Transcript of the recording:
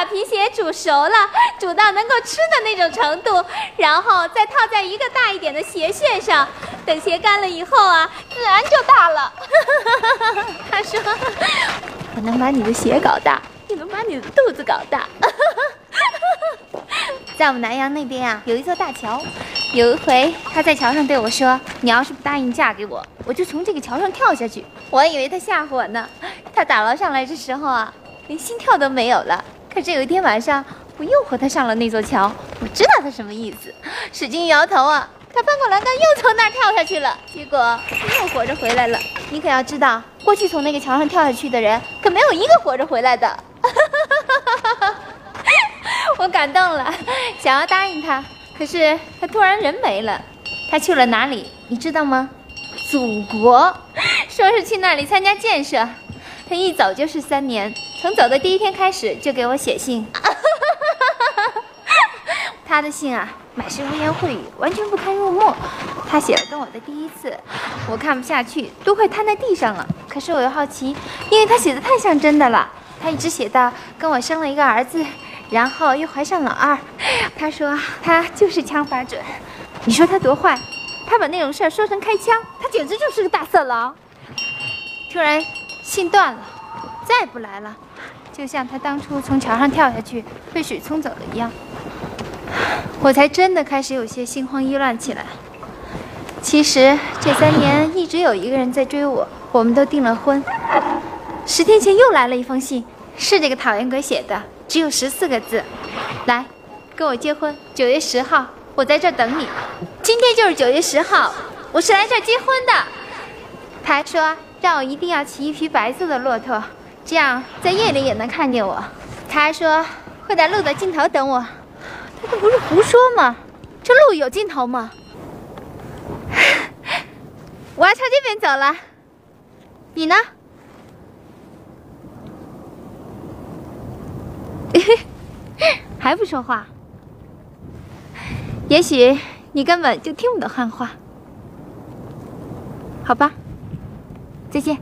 把皮鞋煮熟了，煮到能够吃的那种程度，然后再套在一个大一点的鞋楦上，等鞋干了以后啊，自然就大了。他说：“我能把你的鞋搞大，也能把你的肚子搞大。”在我们南阳那边啊，有一座大桥。有一回，他在桥上对我说：“你要是不答应嫁给我，我就从这个桥上跳下去。”我以为他吓唬我呢。他打捞上来的时候啊，连心跳都没有了。可是有一天晚上，我又和他上了那座桥，我知道他什么意思，使劲摇头啊，他翻过栏杆又从那儿跳下去了，结果又活着回来了。你可要知道，过去从那个桥上跳下去的人，可没有一个活着回来的。我感动了，想要答应他，可是他突然人没了，他去了哪里？你知道吗？祖国，说是去那里参加建设，他一走就是三年，从走的第一天开始就给我写信。他的信啊，满是污言秽语，完全不堪入目。他写了跟我的第一次，我看不下去，都快瘫在地上了。可是我又好奇，因为他写的太像真的了。他一直写到跟我生了一个儿子。然后又怀上老二，他说他就是枪法准，你说他多坏？他把那种事儿说成开枪，他简直就是个大色狼。突然信断了，再不来了，就像他当初从桥上跳下去被水冲走了一样，我才真的开始有些心慌意乱起来。其实这三年一直有一个人在追我，我们都订了婚。十天前又来了一封信，是这个讨厌鬼写的。只有十四个字，来，跟我结婚。九月十号，我在这儿等你。今天就是九月十号，我是来这儿结婚的。他还说让我一定要骑一匹白色的骆驼，这样在夜里也能看见我。他还说会在路的尽头等我。他这不是胡说吗？这路有尽头吗？我要朝这边走了，你呢？还不说话？也许你根本就听不懂汉话。好吧，再见。